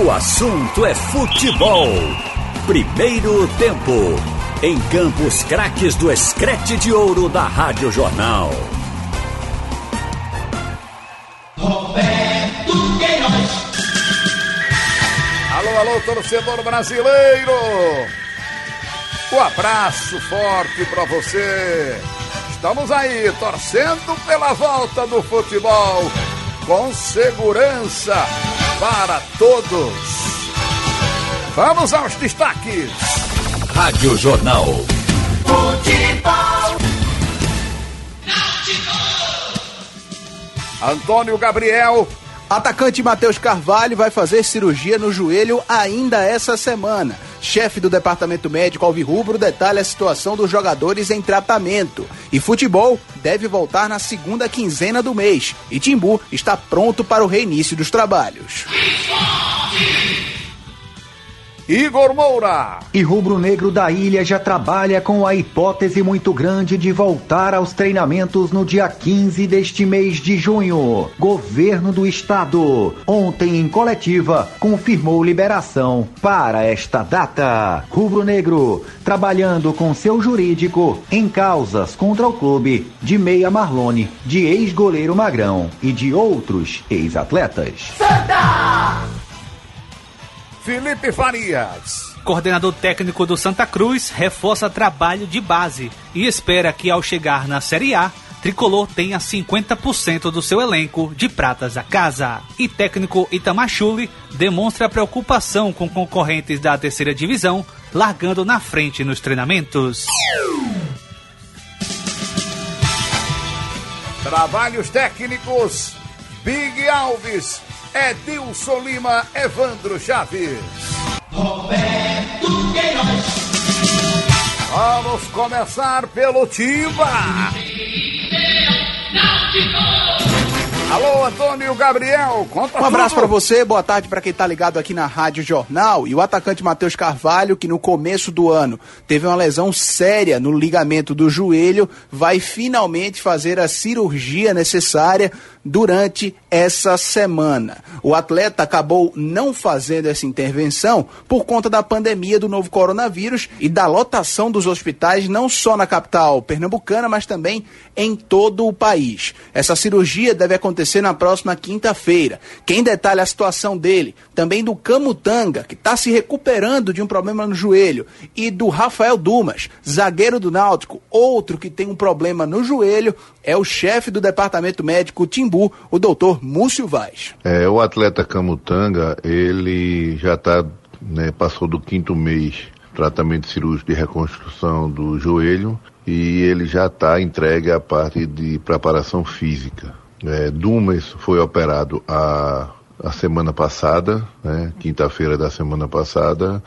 O assunto é futebol. Primeiro tempo. Em Campos Craques do Escrete de Ouro da Rádio Jornal. Roberto Queiroz. Alô, alô, torcedor brasileiro. Um abraço forte para você. Estamos aí torcendo pela volta do futebol com segurança para todos. Vamos aos destaques. Rádio Jornal. Futebol. Antônio Gabriel. Atacante Matheus Carvalho vai fazer cirurgia no joelho ainda essa semana. Chefe do Departamento Médico Alvirrubro detalha a situação dos jogadores em tratamento. E futebol deve voltar na segunda quinzena do mês. E Timbu está pronto para o reinício dos trabalhos. Igor Moura. E Rubro Negro da Ilha já trabalha com a hipótese muito grande de voltar aos treinamentos no dia 15 deste mês de junho. Governo do Estado, ontem em coletiva, confirmou liberação para esta data. Rubro Negro, trabalhando com seu jurídico em causas contra o clube de Meia Marlone, de ex-goleiro Magrão e de outros ex-atletas. Felipe Farias. Coordenador técnico do Santa Cruz reforça trabalho de base e espera que ao chegar na Série A, Tricolor tenha 50% do seu elenco de pratas a casa. E técnico Itamachule demonstra preocupação com concorrentes da terceira divisão, largando na frente nos treinamentos. Trabalhos técnicos. Big Alves. Edilson Lima. Evandro Chaves. Roberto Queiroz. Vamos começar pelo Timba. Alô, Antônio Gabriel, conta Um abraço para você, boa tarde para quem tá ligado aqui na Rádio Jornal. E o atacante Matheus Carvalho, que no começo do ano teve uma lesão séria no ligamento do joelho, vai finalmente fazer a cirurgia necessária durante essa semana. O atleta acabou não fazendo essa intervenção por conta da pandemia do novo coronavírus e da lotação dos hospitais, não só na capital pernambucana, mas também em todo o país. Essa cirurgia deve acontecer na próxima quinta-feira. Quem detalha a situação dele, também do Camutanga, que está se recuperando de um problema no joelho, e do Rafael Dumas, zagueiro do Náutico, outro que tem um problema no joelho, é o chefe do departamento médico Timbu, o doutor Múcio Vaz. É, o atleta Camutanga, ele já tá, né, passou do quinto mês tratamento cirúrgico de reconstrução do joelho e ele já está entregue à parte de preparação física. É, Dumas foi operado a, a semana passada, né, quinta-feira da semana passada,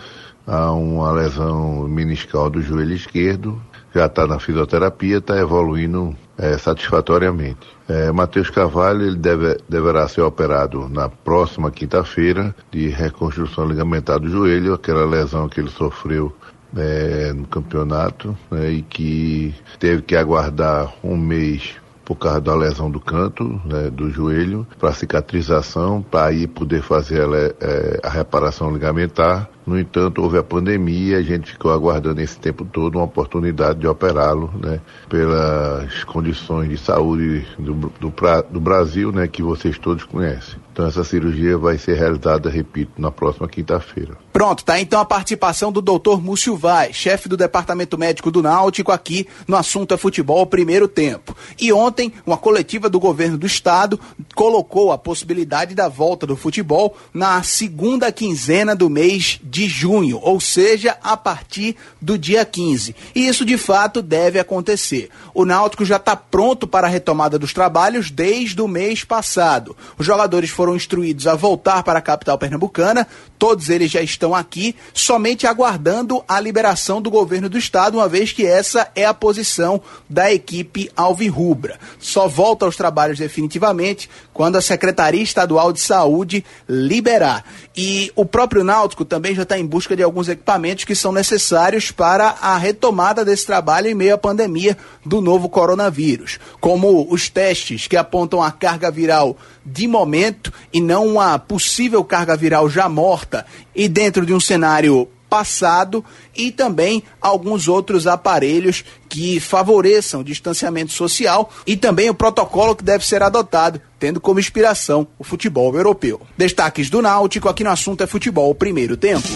há uma lesão meniscal do joelho esquerdo, já está na fisioterapia, está evoluindo é, satisfatoriamente. É, Matheus Carvalho ele deve, deverá ser operado na próxima quinta-feira de reconstrução ligamentar do joelho, aquela lesão que ele sofreu é, no campeonato né, e que teve que aguardar um mês por causa da lesão do canto, né, do joelho, para cicatrização, para aí poder fazer le- é, a reparação ligamentar. No entanto, houve a pandemia, a gente ficou aguardando esse tempo todo uma oportunidade de operá-lo, né, pelas condições de saúde do, do, pra- do Brasil, né, que vocês todos conhecem. Então essa cirurgia vai ser realizada, repito, na próxima quinta-feira. Pronto, tá então a participação do doutor Múcio Vaz, chefe do departamento médico do Náutico, aqui no assunto é futebol primeiro tempo. E ontem, uma coletiva do governo do estado colocou a possibilidade da volta do futebol na segunda quinzena do mês de junho, ou seja, a partir do dia 15. E isso de fato deve acontecer. O Náutico já está pronto para a retomada dos trabalhos desde o mês passado. Os jogadores foram instruídos a voltar para a capital pernambucana, todos eles já estão aqui, somente aguardando a liberação do governo do estado, uma vez que essa é a posição da equipe alvirrubra. Só volta aos trabalhos definitivamente quando a Secretaria Estadual de Saúde liberar. E o próprio Náutico também já está em busca de alguns equipamentos que são necessários para a retomada desse trabalho em meio à pandemia do novo coronavírus, como os testes que apontam a carga viral de momento e não uma possível carga viral já morta e dentro de um cenário passado e também alguns outros aparelhos que favoreçam o distanciamento social e também o protocolo que deve ser adotado, tendo como inspiração o futebol europeu. Destaques do Náutico aqui no assunto é futebol primeiro tempo.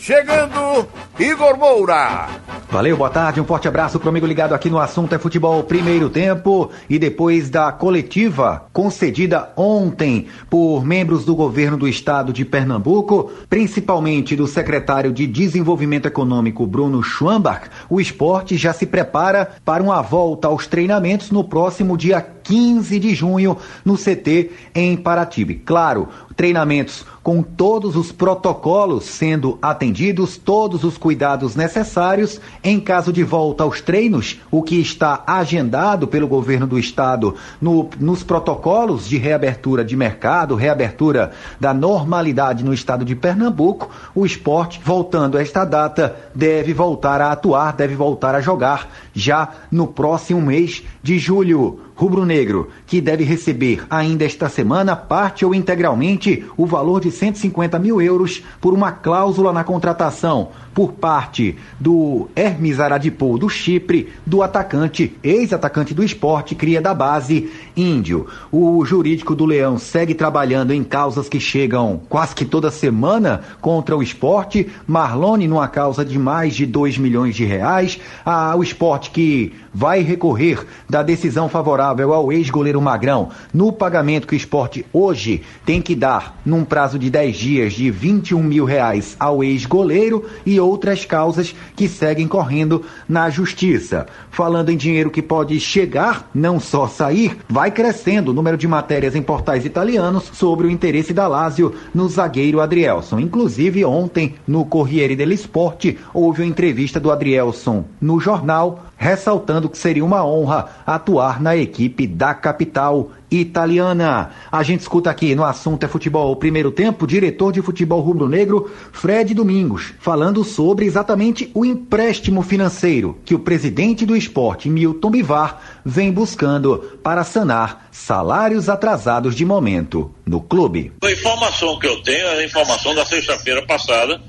Chegando, Igor Moura. Valeu, boa tarde, um forte abraço pro amigo ligado aqui no assunto é futebol primeiro tempo e depois da coletiva concedida ontem por membros do governo do estado de Pernambuco, principalmente do secretário de Desenvolvimento Econômico Bruno Schwambach, o esporte já se prepara para uma volta aos treinamentos no próximo dia 15 de junho no CT em Paratibe. Claro, treinamentos com todos os protocolos sendo atendidos, todos os cuidados necessários em caso de volta aos treinos, o que está agendado pelo governo do estado no, nos protocolos de reabertura de mercado, reabertura da normalidade no estado de Pernambuco, o esporte, voltando a esta data, deve voltar a atuar, deve voltar a jogar já no próximo mês de julho rubro-negro, que deve receber ainda esta semana, parte ou integralmente, o valor de 150 mil euros por uma cláusula na contratação por parte do Hermes Aradipou do Chipre, do atacante, ex-atacante do esporte, cria da base, Índio. O jurídico do Leão segue trabalhando em causas que chegam quase que toda semana contra o esporte. Marlone numa causa de mais de 2 milhões de reais. Ah, o esporte que vai recorrer da decisão favorável ao ex-goleiro Magrão no pagamento que o esporte hoje tem que dar num prazo de 10 dias de 21 mil reais ao ex-goleiro e outras causas que seguem correndo na justiça. Falando em dinheiro que pode chegar, não só sair, vai crescendo o número de matérias em portais italianos sobre o interesse da Lazio no zagueiro Adrielson. Inclusive, ontem, no Corriere dello Sport, houve uma entrevista do Adrielson no jornal, ressaltando que seria uma honra atuar na equipe da capital italiana. A gente escuta aqui no assunto é futebol, primeiro tempo, diretor de futebol rubro-negro, Fred Domingos, falando sobre exatamente o empréstimo financeiro que o presidente do esporte, Milton Bivar, vem buscando para sanar salários atrasados de momento no clube. A informação que eu tenho é a informação da sexta-feira passada,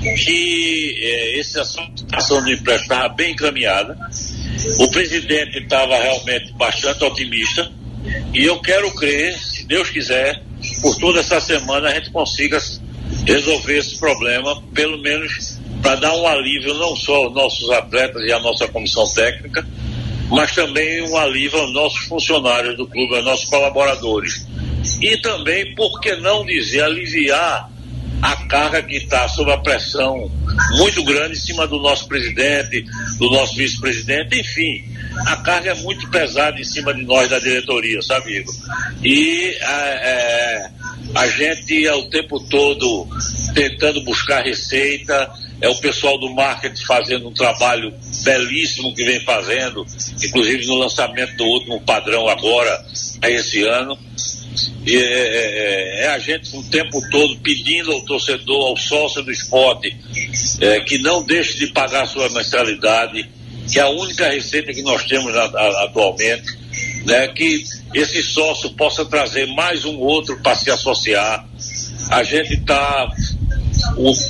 que é, esse assunto de empréstimo estava bem encaminhada. O presidente estava realmente bastante otimista e eu quero crer, se Deus quiser, por toda essa semana a gente consiga resolver esse problema, pelo menos para dar um alívio não só aos nossos atletas e à nossa comissão técnica, mas também um alívio aos nossos funcionários do clube, aos nossos colaboradores. E também, por que não dizer, aliviar a carga que está sob a pressão muito grande em cima do nosso presidente, do nosso vice-presidente, enfim a carga é muito pesada em cima de nós da diretoria, sabe, Igor? E é, a gente é o tempo todo tentando buscar receita, é o pessoal do marketing fazendo um trabalho belíssimo que vem fazendo, inclusive no lançamento do último padrão agora, esse ano. E é, é, é, a gente o tempo todo pedindo ao torcedor, ao sócio do esporte, é, que não deixe de pagar sua mensalidade, que é a única receita que nós temos atualmente, né, que esse sócio possa trazer mais um outro para se associar. A gente está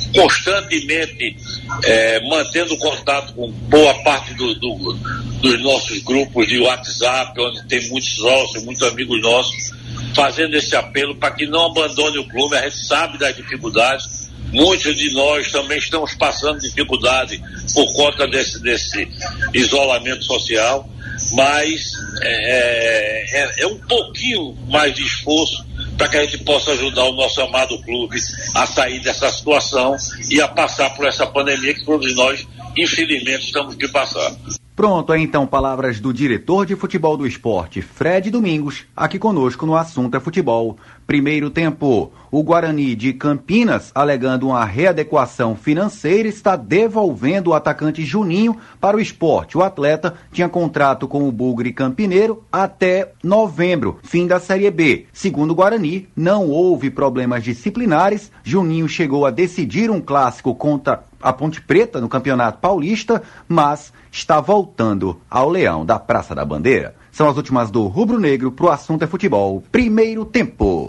constantemente é, mantendo contato com boa parte do, do, dos nossos grupos de WhatsApp, onde tem muitos sócios, muitos amigos nossos, fazendo esse apelo para que não abandone o clube. A gente sabe das dificuldades, Muitos de nós também estamos passando dificuldade por conta desse, desse isolamento social, mas é, é, é um pouquinho mais de esforço para que a gente possa ajudar o nosso amado clube a sair dessa situação e a passar por essa pandemia que todos nós, infelizmente, estamos de passar. Pronto, aí então palavras do diretor de futebol do esporte, Fred Domingos, aqui conosco no assunto é futebol. Primeiro tempo, o Guarani de Campinas, alegando uma readequação financeira, está devolvendo o atacante Juninho para o esporte. O atleta tinha contrato com o Bugre Campineiro até novembro, fim da Série B. Segundo o Guarani, não houve problemas disciplinares. Juninho chegou a decidir um clássico contra a Ponte Preta no Campeonato Paulista, mas está voltando ao Leão da Praça da Bandeira. São as últimas do Rubro Negro pro assunto é futebol. Primeiro tempo.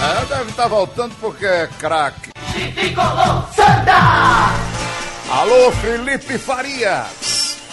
É, deve estar tá voltando porque é craque. Alô, Felipe Faria.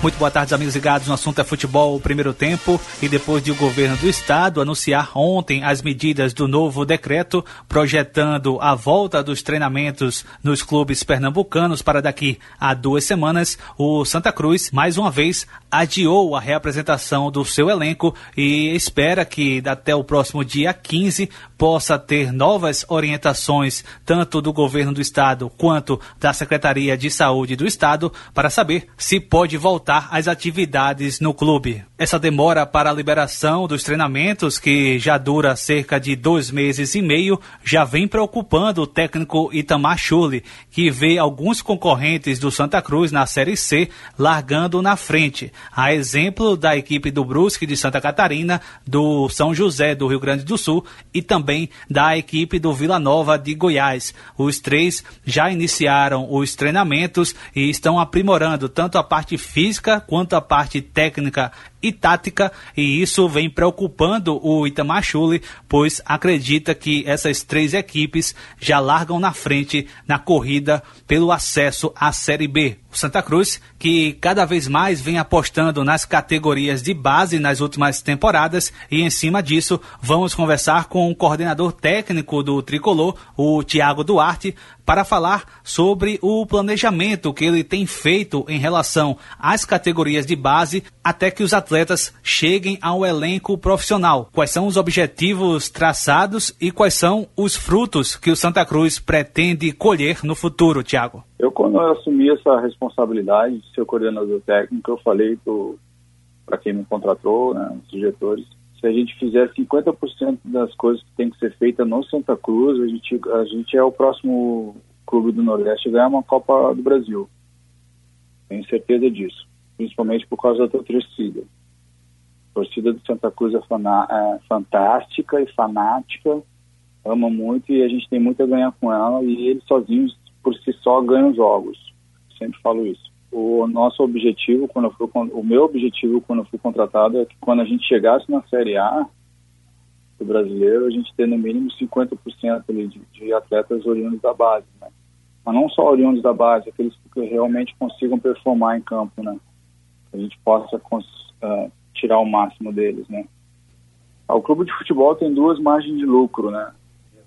Muito boa tarde, amigos ligados no assunto é futebol, primeiro tempo. E depois de o governo do estado anunciar ontem as medidas do novo decreto projetando a volta dos treinamentos nos clubes pernambucanos para daqui a duas semanas, o Santa Cruz, mais uma vez, adiou a reapresentação do seu elenco e espera que até o próximo dia 15 possa ter novas orientações, tanto do governo do estado quanto da Secretaria de Saúde do estado, para saber se pode voltar às atividades no clube. Essa demora para a liberação dos treinamentos, que já dura cerca de dois meses e meio, já vem preocupando o técnico Itamar Chuli, que vê alguns concorrentes do Santa Cruz na Série C largando na frente, a exemplo da equipe do Brusque de Santa Catarina, do São José do Rio Grande do Sul e também da equipe do Vila Nova de Goiás. Os três já iniciaram os treinamentos e estão aprimorando tanto a parte física quanto a parte técnica e tática, e isso vem preocupando o Itamar Chuli, pois acredita que essas três equipes já largam na frente na corrida pelo acesso à Série B. O Santa Cruz, que cada vez mais vem apostando nas categorias de base nas últimas temporadas, e em cima disso, vamos conversar com o coordenador técnico do tricolor, o Tiago Duarte, para falar sobre o planejamento que ele tem feito em relação às categorias de base até que os atletas cheguem ao elenco profissional. Quais são os objetivos traçados e quais são os frutos que o Santa Cruz pretende colher no futuro, Tiago? Eu, quando eu assumi essa responsabilidade de ser coordenador técnico, eu falei para quem me contratou, né, os diretores, se a gente fizer 50% das coisas que tem que ser feita no Santa Cruz, a gente, a gente é o próximo clube do Nordeste a ganhar uma Copa do Brasil. Tenho certeza disso, principalmente por causa da torcida. A torcida do Santa Cruz é, é fantástica e fanática, ama muito e a gente tem muito a ganhar com ela e eles sozinhos, por si só, ganham jogos. Sempre falo isso o nosso objetivo, quando eu fui, o meu objetivo quando eu fui contratado é que quando a gente chegasse na Série A do brasileiro, a gente ter no mínimo 50% ali de, de atletas oriundos da base, né? Mas não só oriundos da base, aqueles que realmente consigam performar em campo, né? Que a gente possa uh, tirar o máximo deles, né? O clube de futebol tem duas margens de lucro, né?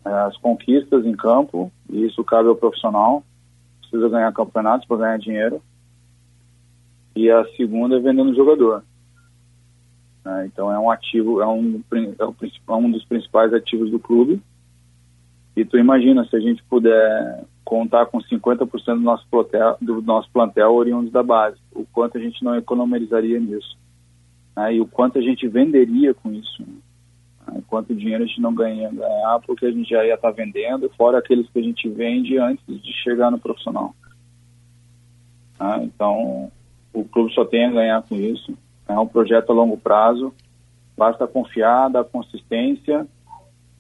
As conquistas em campo, e isso cabe ao profissional, precisa ganhar campeonatos para ganhar dinheiro, e a segunda é vendendo jogador. É, então é um ativo, é um, é, o, é um dos principais ativos do clube. E tu imagina, se a gente puder contar com 50% do nosso, plantel, do nosso plantel oriundos da base, o quanto a gente não economizaria nisso. Né? E o quanto a gente venderia com isso. Né? Quanto dinheiro a gente não ganha, ganhar, porque a gente já ia estar tá vendendo, fora aqueles que a gente vende antes de chegar no profissional. Né? Então, o clube só tem a ganhar com isso. É um projeto a longo prazo. Basta confiar, dar consistência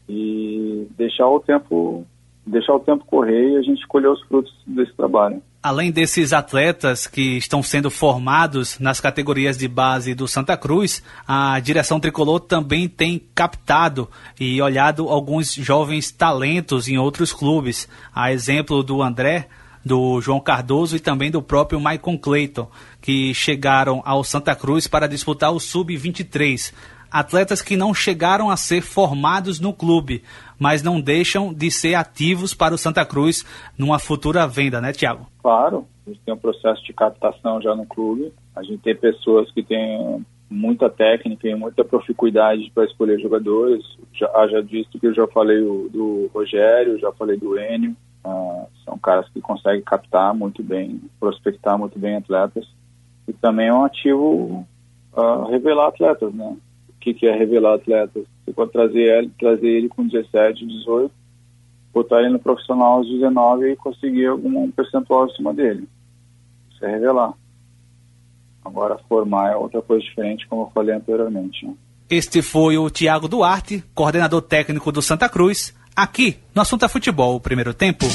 e deixar o tempo deixar o tempo correr e a gente colher os frutos desse trabalho. Além desses atletas que estão sendo formados nas categorias de base do Santa Cruz, a direção tricolor também tem captado e olhado alguns jovens talentos em outros clubes. A exemplo do André, do João Cardoso e também do próprio Maicon Clayton, que chegaram ao Santa Cruz para disputar o Sub-23. Atletas que não chegaram a ser formados no clube, mas não deixam de ser ativos para o Santa Cruz numa futura venda, né, Tiago? Claro, a gente tem um processo de captação já no clube. A gente tem pessoas que têm muita técnica e muita proficuidade para escolher jogadores. Já, já disse que eu já falei do, do Rogério, já falei do Enio. Uh, são caras que conseguem captar muito bem, prospectar muito bem atletas. E também é um ativo uh, revelar atletas, né? O que, que é revelar atletas? Você trazer ele, trazer ele com 17, 18, botar ele no profissional aos 19 e conseguir algum percentual acima dele. Isso é revelar. Agora, formar é outra coisa diferente, como eu falei anteriormente. Né? Este foi o Tiago Duarte, coordenador técnico do Santa Cruz, aqui no Assunto é Futebol, primeiro tempo.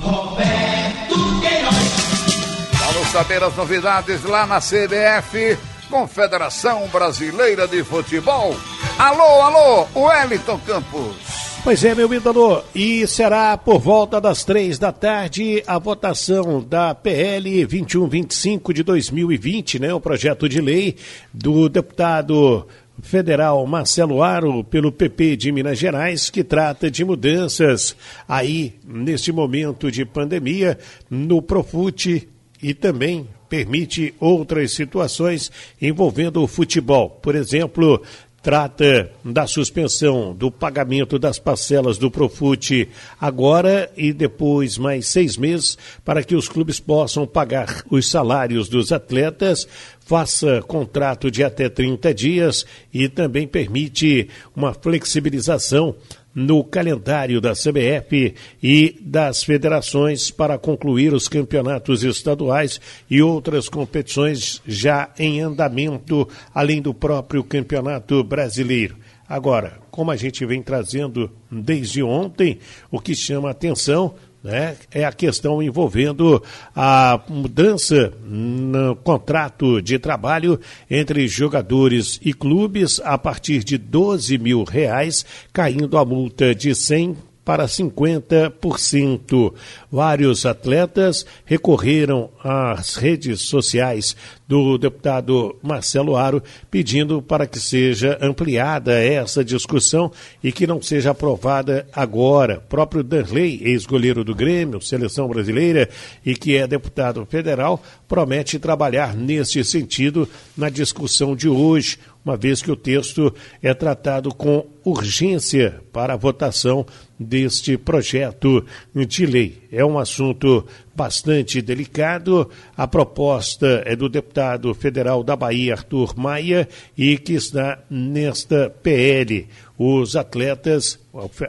Roberto Queiroz. Vamos saber as novidades lá na CBF, Confederação Brasileira de Futebol. Alô, alô, Wellington Campos. Pois é, meu ídolo, e será por volta das três da tarde a votação da PL 2125 de 2020, né? O projeto de lei do deputado federal Marcelo Aro, pelo PP de Minas Gerais, que trata de mudanças aí, neste momento de pandemia, no Profute e também permite outras situações envolvendo o futebol. Por exemplo, trata da suspensão do pagamento das parcelas do Profute agora e depois mais seis meses para que os clubes possam pagar os salários dos atletas, faça contrato de até 30 dias e também permite uma flexibilização no calendário da CBF e das federações para concluir os campeonatos estaduais e outras competições já em andamento, além do próprio Campeonato Brasileiro. Agora, como a gente vem trazendo desde ontem, o que chama atenção né, é a questão envolvendo a mudança no contrato de trabalho entre jogadores e clubes a partir de 12 mil reais, caindo a multa de 100 para 50%. Vários atletas recorreram às redes sociais do deputado Marcelo Aro, pedindo para que seja ampliada essa discussão e que não seja aprovada agora. O próprio Danley, ex-goleiro do Grêmio, seleção brasileira, e que é deputado federal, promete trabalhar nesse sentido na discussão de hoje uma vez que o texto é tratado com urgência para a votação deste projeto de lei. É um assunto bastante delicado. A proposta é do deputado federal da Bahia, Arthur Maia, e que está nesta PL. Os atletas,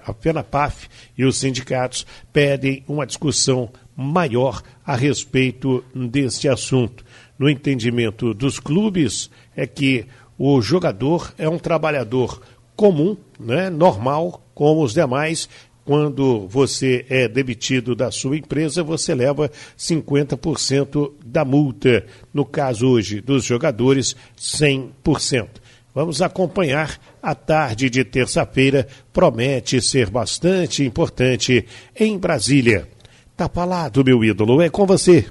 a FENAPAF e os sindicatos pedem uma discussão maior a respeito deste assunto. No entendimento dos clubes, é que o jogador é um trabalhador comum, né, normal, como os demais. Quando você é demitido da sua empresa, você leva 50% da multa. No caso hoje dos jogadores, 100%. Vamos acompanhar a tarde de terça-feira. Promete ser bastante importante em Brasília. Tá falado, meu ídolo. É com você.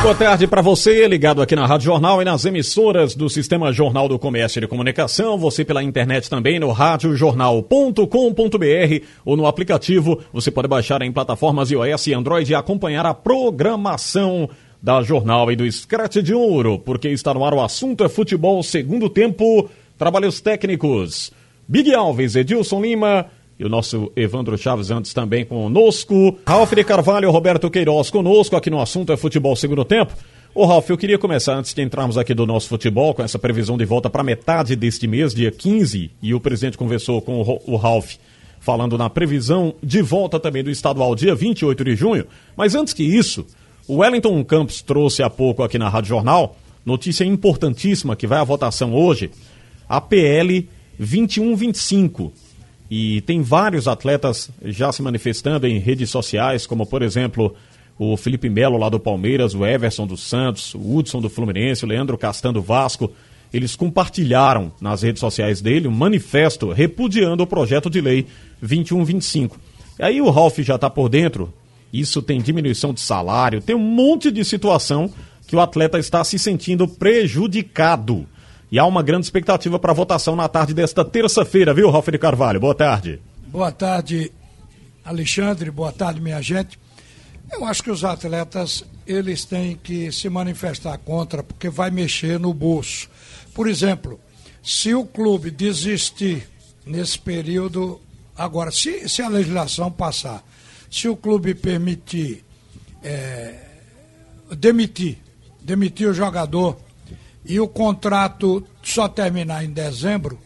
Boa tarde para você, ligado aqui na Rádio Jornal e nas emissoras do Sistema Jornal do Comércio e de Comunicação. Você pela internet também no radiojornal.com.br ou no aplicativo. Você pode baixar em plataformas iOS e Android e acompanhar a programação da Jornal e do Scratch de Ouro, porque está no ar o assunto é futebol segundo tempo, trabalhos técnicos. Big Alves, Edilson Lima, e o nosso Evandro Chaves antes também conosco. Ralf de Carvalho, Roberto Queiroz conosco aqui no assunto é futebol segundo tempo. Ô Ralf, eu queria começar antes de entrarmos aqui do nosso futebol com essa previsão de volta para metade deste mês, dia 15, e o presidente conversou com o Ralf falando na previsão de volta também do estadual dia 28 de junho. Mas antes que isso, o Wellington Campos trouxe há pouco aqui na Rádio Jornal notícia importantíssima que vai à votação hoje, a PL 2125 e tem vários atletas já se manifestando em redes sociais, como por exemplo o Felipe Melo lá do Palmeiras, o Everson do Santos, o Hudson do Fluminense, o Leandro Castan do Vasco. Eles compartilharam nas redes sociais dele um manifesto repudiando o projeto de lei 2125. E aí o Ralf já está por dentro. Isso tem diminuição de salário, tem um monte de situação que o atleta está se sentindo prejudicado. E há uma grande expectativa para a votação na tarde desta terça-feira, viu, Ralf de Carvalho? Boa tarde. Boa tarde, Alexandre. Boa tarde, minha gente. Eu acho que os atletas eles têm que se manifestar contra porque vai mexer no bolso. Por exemplo, se o clube desistir nesse período, agora, se, se a legislação passar, se o clube permitir é, demitir, demitir o jogador e o contrato só terminar em dezembro,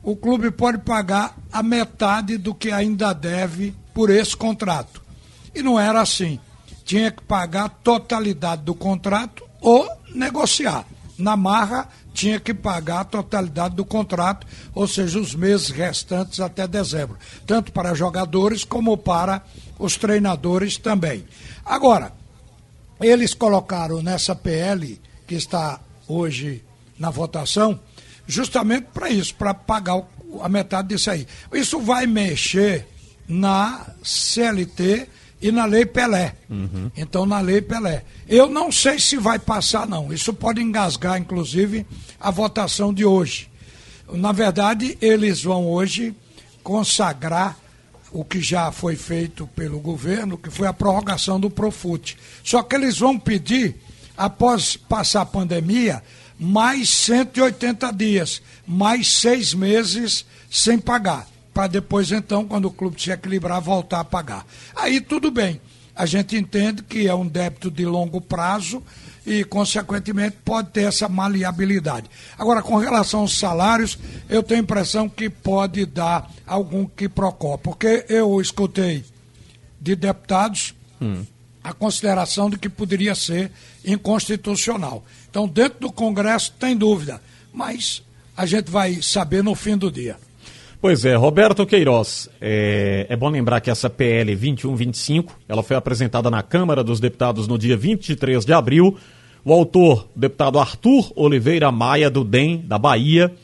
o clube pode pagar a metade do que ainda deve por esse contrato. E não era assim. Tinha que pagar a totalidade do contrato ou negociar. Na marra, tinha que pagar a totalidade do contrato, ou seja, os meses restantes até dezembro, tanto para jogadores como para os treinadores também. Agora, eles colocaram nessa PL que está hoje na votação, justamente para isso, para pagar a metade disso aí. Isso vai mexer na CLT e na Lei Pelé. Uhum. Então, na Lei Pelé. Eu não sei se vai passar, não. Isso pode engasgar, inclusive, a votação de hoje. Na verdade, eles vão hoje consagrar o que já foi feito pelo governo, que foi a prorrogação do Profut. Só que eles vão pedir, após passar a pandemia, mais 180 dias, mais seis meses sem pagar para depois, então, quando o clube se equilibrar, voltar a pagar. Aí tudo bem. A gente entende que é um débito de longo prazo e, consequentemente, pode ter essa maleabilidade. Agora, com relação aos salários, eu tenho a impressão que pode dar algum que procó, porque eu escutei de deputados hum. A consideração de que poderia ser inconstitucional. Então, dentro do Congresso, tem dúvida, mas a gente vai saber no fim do dia. Pois é, Roberto Queiroz, é, é, bom lembrar que essa PL 2125, ela foi apresentada na Câmara dos Deputados no dia 23 de abril. O autor, deputado Arthur Oliveira Maia, do DEM, da Bahia,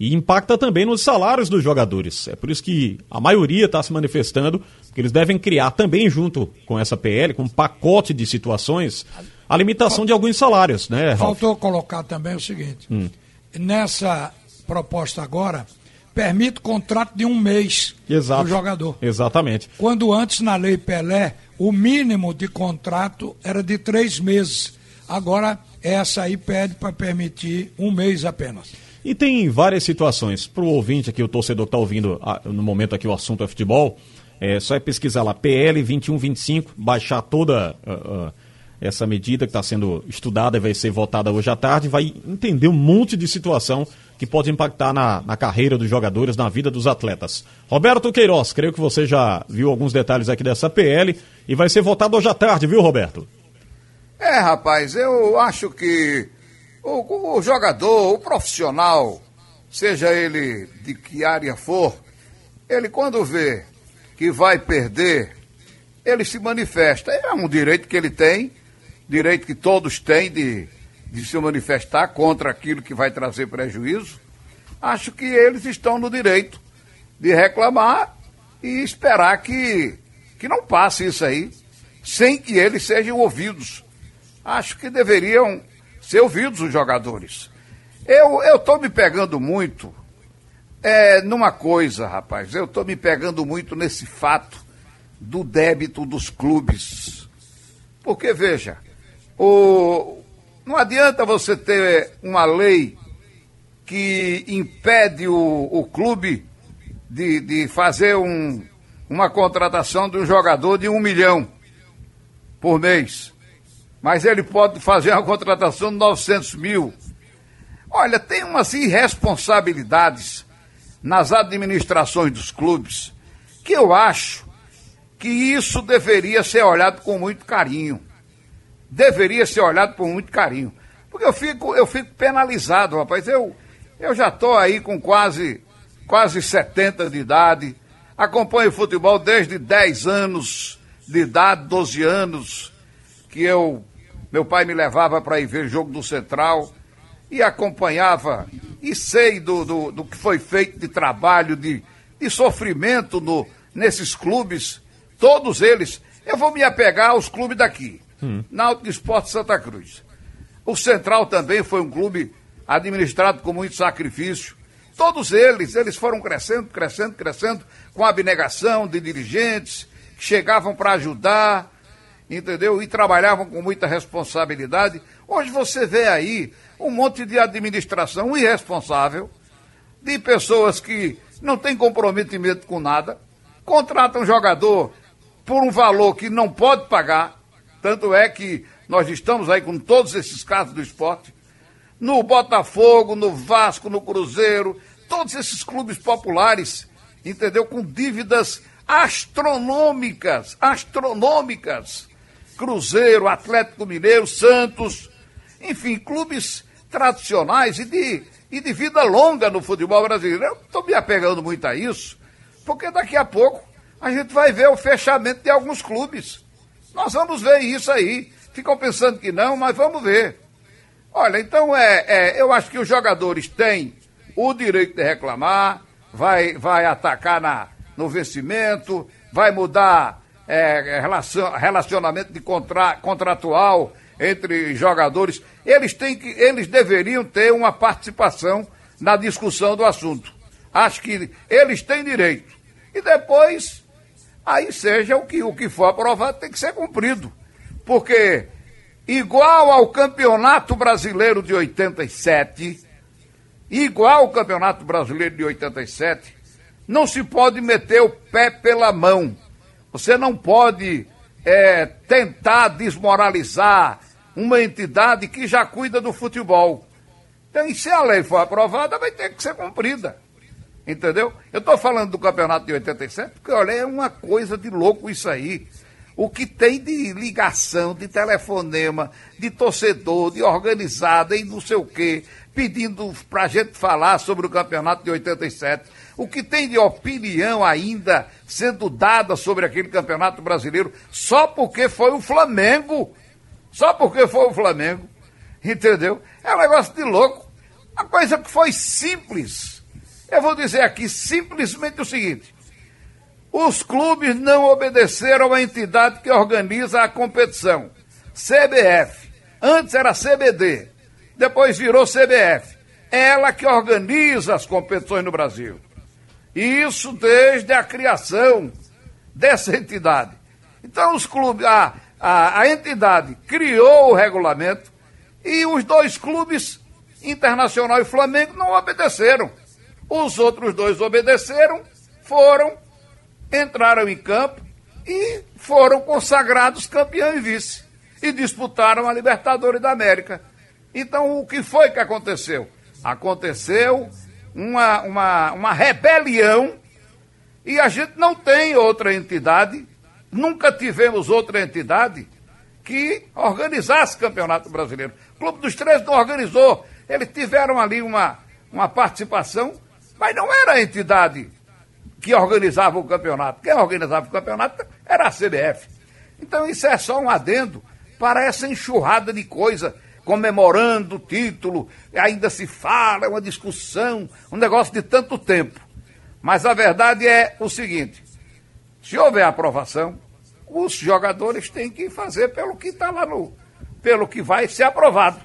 e impacta também nos salários dos jogadores. É por isso que a maioria está se manifestando, que eles devem criar também junto com essa PL, com um pacote de situações, a limitação de alguns salários, né, Ralf? Faltou colocar também o seguinte, hum. nessa proposta agora, permite contrato de um mês Exato. do jogador. Exatamente. Quando antes, na Lei Pelé, o mínimo de contrato era de três meses. Agora, essa aí pede para permitir um mês apenas. E tem várias situações. Para o ouvinte aqui, o torcedor que está ouvindo ah, no momento aqui o assunto é futebol, é só é pesquisar lá PL 2125, baixar toda uh, uh, essa medida que está sendo estudada e vai ser votada hoje à tarde, vai entender um monte de situação que pode impactar na, na carreira dos jogadores, na vida dos atletas. Roberto Queiroz, creio que você já viu alguns detalhes aqui dessa PL e vai ser votado hoje à tarde, viu, Roberto? É, rapaz, eu acho que o, o jogador, o profissional, seja ele de que área for, ele quando vê que vai perder, ele se manifesta. É um direito que ele tem, direito que todos têm de de se manifestar contra aquilo que vai trazer prejuízo, acho que eles estão no direito de reclamar e esperar que, que não passe isso aí, sem que eles sejam ouvidos. Acho que deveriam ser ouvidos os jogadores. Eu estou me pegando muito é, numa coisa, rapaz, eu estou me pegando muito nesse fato do débito dos clubes. Porque, veja, o, não adianta você ter uma lei que impede o, o clube de, de fazer um, uma contratação de um jogador de um milhão por mês. Mas ele pode fazer uma contratação de 900 mil. Olha, tem umas irresponsabilidades nas administrações dos clubes que eu acho que isso deveria ser olhado com muito carinho deveria ser olhado por muito carinho. Porque eu fico, eu fico penalizado, rapaz. Eu, eu já estou aí com quase, quase 70 de idade, acompanho futebol desde 10 anos de idade, 12 anos, que eu, meu pai me levava para ir ver jogo do Central e acompanhava e sei do, do, do que foi feito de trabalho, de, de sofrimento no, nesses clubes, todos eles. Eu vou me apegar aos clubes daqui. Hum. Náutico Esporte Santa Cruz. O Central também foi um clube administrado com muito sacrifício. Todos eles, eles foram crescendo, crescendo, crescendo, com abnegação de dirigentes que chegavam para ajudar, entendeu? E trabalhavam com muita responsabilidade. Hoje você vê aí um monte de administração irresponsável, de pessoas que não têm comprometimento com nada, contratam jogador por um valor que não pode pagar, tanto é que nós estamos aí com todos esses casos do esporte. No Botafogo, no Vasco, no Cruzeiro, todos esses clubes populares, entendeu? Com dívidas astronômicas, astronômicas. Cruzeiro, Atlético Mineiro, Santos, enfim, clubes tradicionais e de, e de vida longa no futebol brasileiro. Eu estou me apegando muito a isso, porque daqui a pouco a gente vai ver o fechamento de alguns clubes. Nós vamos ver isso aí. Ficam pensando que não, mas vamos ver. Olha, então é, é, eu acho que os jogadores têm o direito de reclamar, vai, vai atacar na, no vencimento, vai mudar é, relacion, relacionamento de contra, contratual entre jogadores. Eles, têm que, eles deveriam ter uma participação na discussão do assunto. Acho que eles têm direito. E depois, aí seja o que, o que for aprovado, tem que ser cumprido. Porque, igual ao Campeonato Brasileiro de 87, igual ao Campeonato Brasileiro de 87, não se pode meter o pé pela mão. Você não pode é, tentar desmoralizar uma entidade que já cuida do futebol. Então, se a lei for aprovada, vai ter que ser cumprida. Entendeu? Eu estou falando do campeonato de 87, porque, olha, é uma coisa de louco isso aí. O que tem de ligação, de telefonema, de torcedor, de organizada e não sei o quê, pedindo para a gente falar sobre o campeonato de 87. O que tem de opinião ainda sendo dada sobre aquele campeonato brasileiro só porque foi o Flamengo. Só porque foi o Flamengo. Entendeu? É um negócio de louco. Uma coisa que foi simples. Eu vou dizer aqui simplesmente o seguinte: os clubes não obedeceram à entidade que organiza a competição, CBF. Antes era CBD depois virou CBF. É ela que organiza as competições no Brasil. Isso desde a criação dessa entidade. Então os clubes, a, a, a entidade criou o regulamento e os dois clubes, Internacional e Flamengo, não obedeceram. Os outros dois obedeceram, foram, entraram em campo e foram consagrados campeão e vice. E disputaram a Libertadores da América. Então, o que foi que aconteceu? Aconteceu uma, uma, uma rebelião e a gente não tem outra entidade, nunca tivemos outra entidade que organizasse Campeonato Brasileiro. O Clube dos Três não organizou. Eles tiveram ali uma, uma participação, mas não era a entidade que organizava o campeonato. Quem organizava o campeonato era a CBF. Então isso é só um adendo para essa enxurrada de coisa comemorando o título, ainda se fala, é uma discussão, um negócio de tanto tempo. Mas a verdade é o seguinte: se houver aprovação, os jogadores têm que fazer pelo que está lá no. pelo que vai ser aprovado.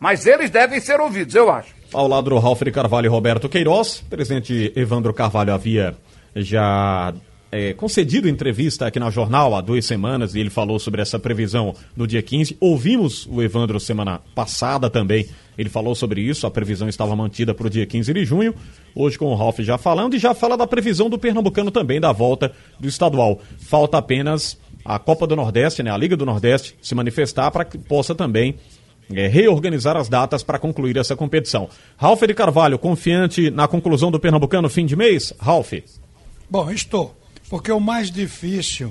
Mas eles devem ser ouvidos, eu acho. Ao lado do Ralf Carvalho e Roberto Queiroz, presidente Evandro Carvalho havia já é, concedido entrevista aqui na jornal há duas semanas e ele falou sobre essa previsão no dia 15. Ouvimos o Evandro semana passada também. Ele falou sobre isso, a previsão estava mantida para o dia 15 de junho. Hoje com o Ralf já falando e já fala da previsão do Pernambucano também, da volta do estadual. Falta apenas a Copa do Nordeste, né, a Liga do Nordeste, se manifestar para que possa também é, reorganizar as datas para concluir essa competição. Ralf de Carvalho, confiante na conclusão do Pernambucano fim de mês? Ralf. Bom, estou porque o mais difícil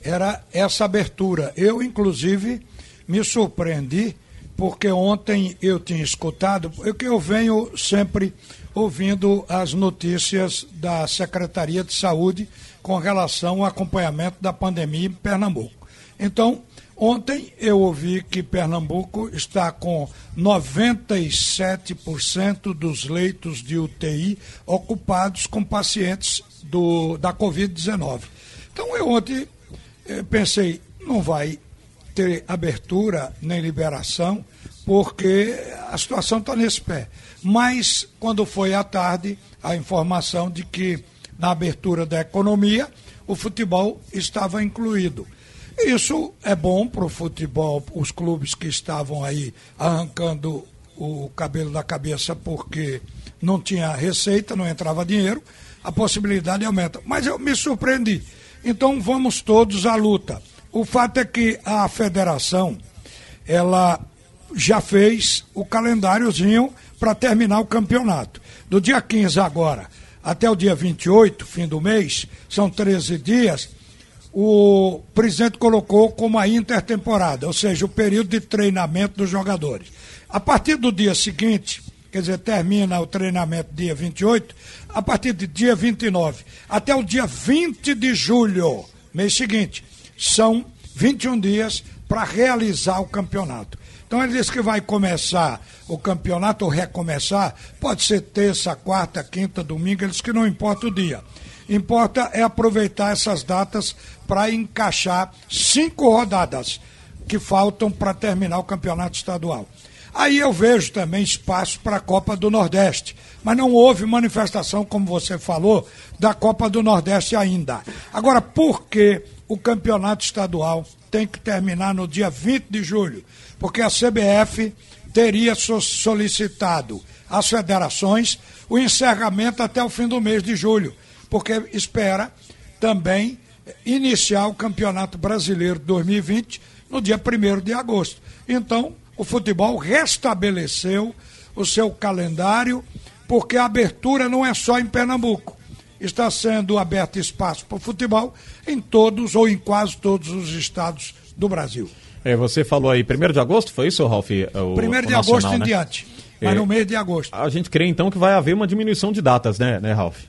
era essa abertura. Eu, inclusive, me surpreendi, porque ontem eu tinha escutado, eu que eu venho sempre ouvindo as notícias da Secretaria de Saúde com relação ao acompanhamento da pandemia em Pernambuco. Então, ontem eu ouvi que Pernambuco está com 97% dos leitos de UTI ocupados com pacientes do, da Covid-19. Então eu ontem eh, pensei, não vai ter abertura nem liberação, porque a situação está nesse pé. Mas quando foi à tarde, a informação de que na abertura da economia o futebol estava incluído. Isso é bom para o futebol, os clubes que estavam aí arrancando o cabelo da cabeça porque não tinha receita, não entrava dinheiro a possibilidade aumenta. Mas eu me surpreendi. Então vamos todos à luta. O fato é que a federação, ela já fez o calendáriozinho para terminar o campeonato. Do dia 15 agora até o dia 28, fim do mês, são 13 dias, o presidente colocou como a intertemporada, ou seja, o período de treinamento dos jogadores. A partir do dia seguinte, quer dizer, termina o treinamento dia 28, a partir do dia 29 até o dia 20 de julho, mês seguinte, são 21 dias para realizar o campeonato. Então ele disse que vai começar o campeonato ou recomeçar, pode ser terça, quarta, quinta, domingo, ele disse que não importa o dia. Importa é aproveitar essas datas para encaixar cinco rodadas que faltam para terminar o campeonato estadual. Aí eu vejo também espaço para a Copa do Nordeste, mas não houve manifestação, como você falou, da Copa do Nordeste ainda. Agora, por que o campeonato estadual tem que terminar no dia 20 de julho? Porque a CBF teria solicitado às federações o encerramento até o fim do mês de julho porque espera também iniciar o Campeonato Brasileiro 2020 no dia 1 de agosto. Então, o futebol restabeleceu o seu calendário, porque a abertura não é só em Pernambuco. Está sendo aberto espaço para o futebol em todos ou em quase todos os estados do Brasil. É, você falou aí, 1 de agosto, foi isso, Ralf? 1 de agosto em né? diante, mas é, no mês de agosto. A gente crê então que vai haver uma diminuição de datas, né, né Ralf?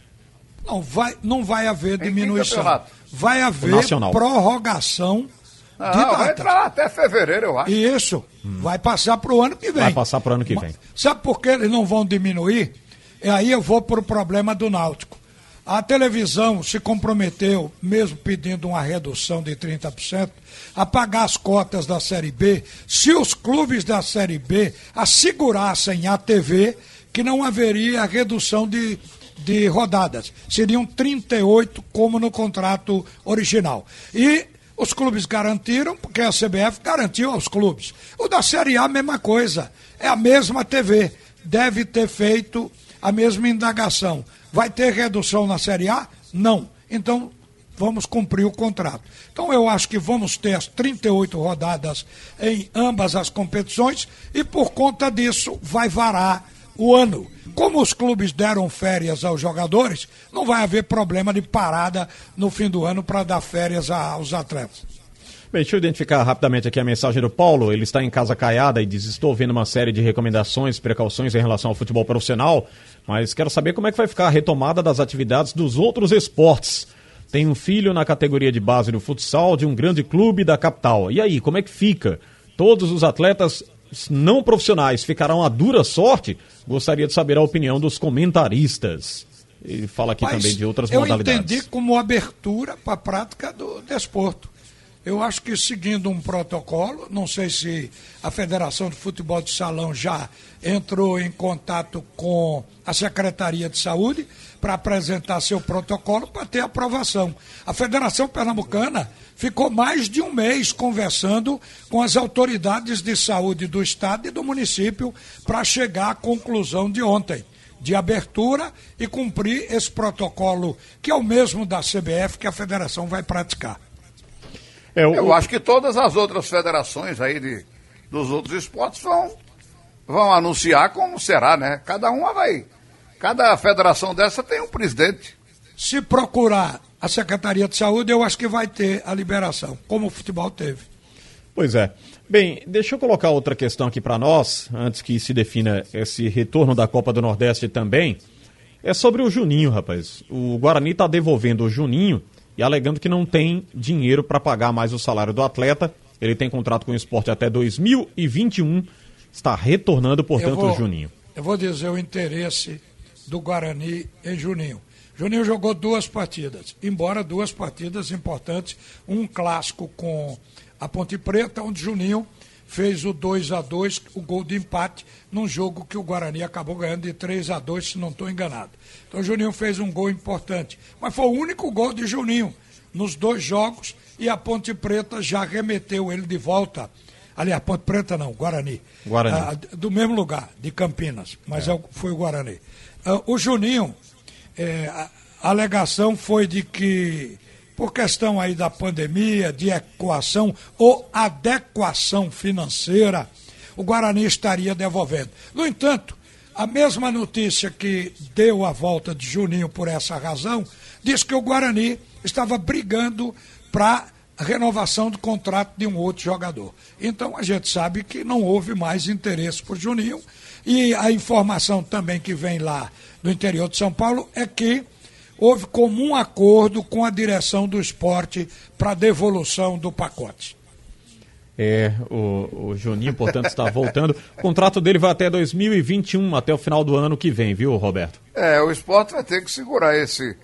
Não vai, não vai haver diminuição. Vai haver prorrogação não, de data. Vai entrar até fevereiro, eu acho. Isso. Hum. Vai passar para o ano que vem. Vai passar para o ano que vem. Sabe por que eles não vão diminuir? E aí eu vou para o problema do Náutico. A televisão se comprometeu, mesmo pedindo uma redução de 30%, a pagar as cotas da Série B se os clubes da Série B assegurassem à TV que não haveria redução de de rodadas. Seriam 38, como no contrato original. E os clubes garantiram, porque a CBF garantiu aos clubes. O da Série A, mesma coisa. É a mesma TV. Deve ter feito a mesma indagação. Vai ter redução na Série A? Não. Então, vamos cumprir o contrato. Então, eu acho que vamos ter as 38 rodadas em ambas as competições e, por conta disso, vai varar o ano. Como os clubes deram férias aos jogadores, não vai haver problema de parada no fim do ano para dar férias aos atletas. Bem, deixa eu identificar rapidamente aqui a mensagem do Paulo. Ele está em casa caiada e diz: Estou vendo uma série de recomendações, precauções em relação ao futebol profissional, mas quero saber como é que vai ficar a retomada das atividades dos outros esportes. Tem um filho na categoria de base do futsal de um grande clube da capital. E aí, como é que fica? Todos os atletas não profissionais ficarão à dura sorte? Gostaria de saber a opinião dos comentaristas. Ele fala aqui Mas também de outras eu modalidades. Eu entendi como abertura para a prática do desporto. Eu acho que seguindo um protocolo, não sei se a Federação de Futebol de Salão já entrou em contato com a Secretaria de Saúde para apresentar seu protocolo para ter aprovação. A Federação Pernambucana ficou mais de um mês conversando com as autoridades de saúde do estado e do município para chegar à conclusão de ontem de abertura e cumprir esse protocolo que é o mesmo da CBF que a federação vai praticar. É, o... Eu acho que todas as outras federações aí de, dos outros esportes vão, vão anunciar como será, né? Cada uma vai. Cada federação dessa tem um presidente. Se procurar a Secretaria de Saúde, eu acho que vai ter a liberação, como o futebol teve. Pois é. Bem, deixa eu colocar outra questão aqui para nós, antes que se defina esse retorno da Copa do Nordeste também. É sobre o Juninho, rapaz. O Guarani está devolvendo o Juninho e alegando que não tem dinheiro para pagar mais o salário do atleta. Ele tem contrato com o esporte até 2021. Está retornando, portanto, vou, o Juninho. Eu vou dizer o interesse do Guarani em Juninho. Juninho jogou duas partidas, embora duas partidas importantes, um clássico com a Ponte Preta, onde Juninho fez o 2 a 2 o gol de empate, num jogo que o Guarani acabou ganhando de 3 a 2 se não estou enganado. Então o Juninho fez um gol importante. Mas foi o único gol de Juninho nos dois jogos e a Ponte Preta já remeteu ele de volta. Aliás, Ponte Preta não, Guarani. Guarani. Ah, do mesmo lugar, de Campinas, mas é. é foi o Guarani. Ah, o Juninho, é, a, alegação foi de que por questão aí da pandemia, de equação ou adequação financeira, o Guarani estaria devolvendo. No entanto, a mesma notícia que deu a volta de Juninho por essa razão, diz que o Guarani estava brigando para renovação do contrato de um outro jogador. Então a gente sabe que não houve mais interesse por Juninho. E a informação também que vem lá do interior de São Paulo é que houve comum acordo com a direção do esporte para devolução do pacote. É, o, o Juninho, portanto, está voltando. O contrato dele vai até 2021, até o final do ano que vem, viu, Roberto? É, o esporte vai ter que segurar esse,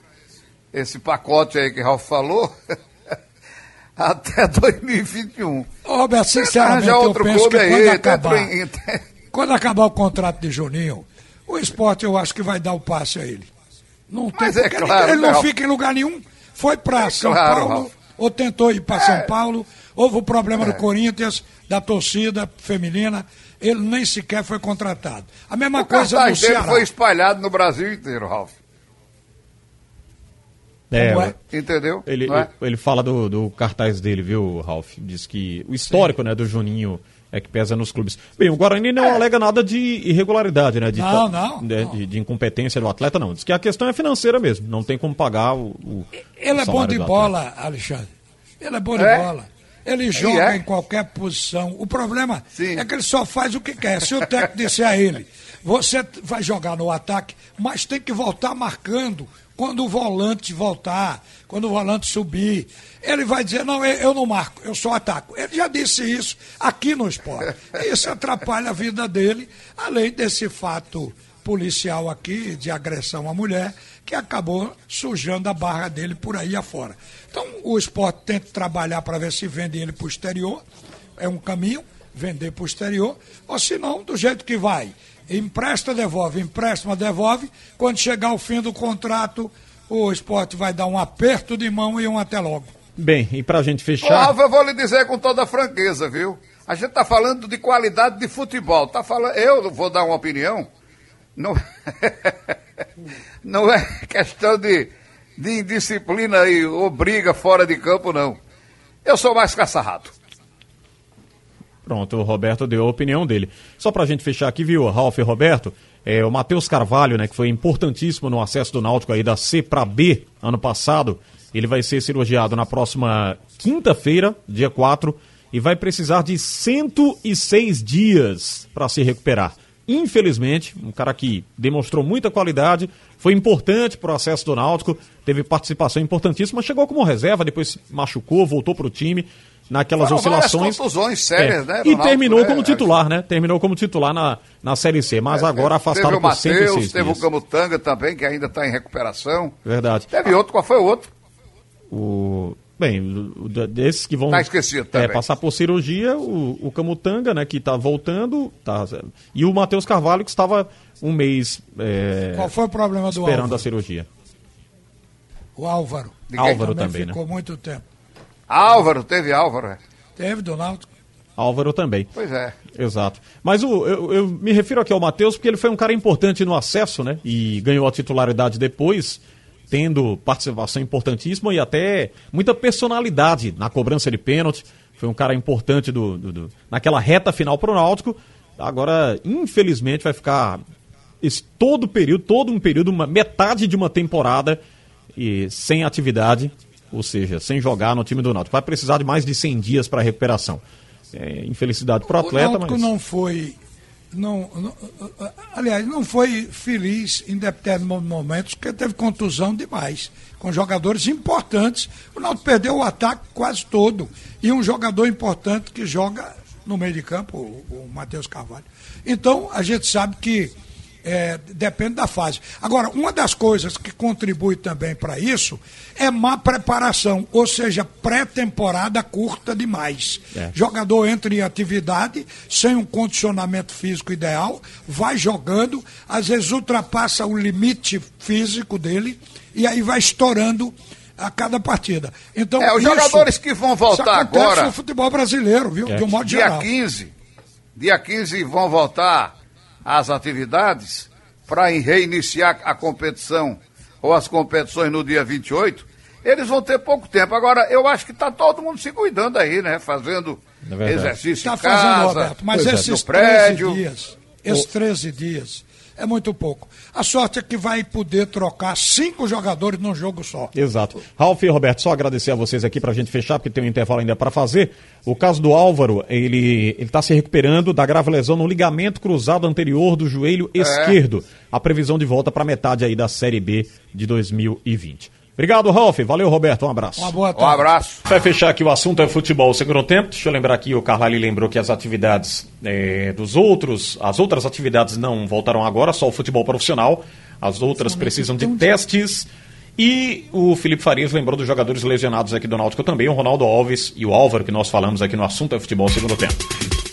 esse pacote aí que o Ralf falou até 2021. Ô, Roberto, sinceramente, eu penso que quando aí, acabar, até- quando acabar o contrato de Juninho, o esporte eu acho que vai dar o passe a ele. Não tem, Mas é claro, ele não Ralf. fica em lugar nenhum. Foi para É São claro, Paulo, Ralf. ou tentou ir para É. São Paulo. Houve o problema do Corinthians, da torcida feminina. Ele nem sequer foi contratado. A mesma O coisa no Ceará. foi espalhado no Brasil inteiro, Ralf. É, é? Entendeu? Ele, Não é? ele fala do, do cartaz dele, viu, Ralf? Diz que o histórico né, do Juninho é que pesa nos clubes. Bem, o Guarani não alega nada de irregularidade, né? De, É. Não, não, de, de- de incompetência do atleta, não. Diz que a questão é financeira mesmo. Não tem como pagar o. o Ele o é bom de bola, Alexandre. Ele é bom de É? bola. Ele joga é? em qualquer posição. O problema Sim. é que ele só faz o que quer. Se o técnico disser a ele, você vai jogar no ataque, mas tem que voltar marcando quando o volante voltar, quando o volante subir. Ele vai dizer, não, eu não marco, eu só ataco. Ele já disse isso aqui no esporte. Isso atrapalha a vida dele, além desse fato policial aqui de agressão à mulher, que acabou sujando a barra dele por aí afora. Então o esporte tenta trabalhar para ver se vende ele para o exterior, é um caminho, vender para o exterior, ou se não, do jeito que vai. Empresta, devolve, empresta, devolve. Quando chegar o fim do contrato, o esporte vai dar um aperto de mão e um até logo. Bem, e pra gente Ô, fechar. Ralf, eu vou lhe dizer com toda franqueza, viu? A gente tá falando de qualidade de futebol. Tá falando... Eu vou dar uma opinião. Não, não é questão de, de indisciplina e ou briga fora de campo, não. Eu sou mais caçarrado. Pronto, o Roberto deu a opinião dele. Só pra gente fechar aqui, viu, Ralf e Roberto, é, o Matheus Carvalho, né, que foi importantíssimo no acesso do Náutico aí da C para B ano passado, ele vai ser cirurgiado na próxima quinta-feira, dia 4, e vai precisar de 106 dias para se recuperar. Infelizmente, um cara que demonstrou muita qualidade, foi importante para o acesso do Náutico, teve participação importantíssima, chegou como reserva, depois se machucou, voltou para o time naquelas Foram oscilações. contusões sérias, É, né, E terminou né? como titular, né? Terminou como titular na, na Série C, mas agora afastado teve o por 106 Matheus, teve dias. o Camutanga também, que ainda está em recuperação. Verdade. Teve outro, qual foi o outro? O... Bem, desses que vão Tá esquecido é, também. passar por cirurgia, o, o Camutanga, né, que tá voltando, tá, e o Matheus Carvalho, que estava um mês é, Qual foi o problema do esperando Álvaro? a cirurgia. O Álvaro. Álvaro também, né? ficou muito tempo. Álvaro, teve Álvaro. é. Teve, do Náutico. Álvaro também. Pois é. Exato. Mas o, eu, eu me refiro aqui ao Matheus porque ele foi um cara importante no acesso, né? E ganhou a titularidade depois, tendo participação importantíssima e até muita personalidade na cobrança de pênalti. Foi um cara importante do, do- do- naquela reta final para o Náutico. Agora, infelizmente, vai ficar esse todo período, todo um período, uma metade de uma temporada e sem atividade, ou seja, sem jogar no time do Náutico. Vai precisar de mais de 100 dias para recuperação. É, infelicidade para o atleta, o Náutico mas não foi. Não, não- aliás, não foi feliz em determinados momentos, porque teve contusão demais, com jogadores importantes. O Náutico perdeu o ataque quase todo. E um jogador importante que joga no meio de campo, o, o Matheus Carvalho. Então, a gente sabe que é, depende da fase. Agora, uma das coisas que contribui também para isso é má preparação, ou seja, pré-temporada curta demais. É. Jogador entra em atividade sem um condicionamento físico ideal, vai jogando, às vezes ultrapassa o limite físico dele e aí vai estourando a cada partida. Então, É, os isso- jogadores que vão voltar isso acontece agora- no futebol brasileiro, viu? É. De um modo Dia geral. 15, dia 15 vão voltar às atividades para reiniciar a competição ou as competições no dia 28. Eles vão ter pouco tempo. Agora, eu acho que está todo mundo se cuidando aí, né? Fazendo É exercício Está em casa, fazendo, Roberto, mas é, esses no prédio. 13 dias, esses 13 dias, é muito pouco. A sorte é que vai poder trocar cinco jogadores num jogo só. Exato. Ralf e Roberto, só agradecer a vocês aqui para a gente fechar, porque tem um intervalo ainda para fazer. O caso do Álvaro, ele está se recuperando da grave lesão no ligamento cruzado anterior do joelho é. esquerdo. A previsão de volta para metade aí da Série B de 2020. Obrigado, Ralf. Valeu, Roberto. Um abraço. Uma boa tarde. Um abraço. Vai fechar aqui o assunto é futebol segundo tempo. Deixa eu lembrar aqui, o Carlali lembrou que as atividades é, dos outros, as outras atividades não voltaram agora, só o futebol profissional. As outras precisam de testes. E o Felipe Farias lembrou dos jogadores lesionados aqui do Náutico também, o Ronaldo Alves e o Álvaro, que nós falamos aqui no assunto é futebol segundo tempo.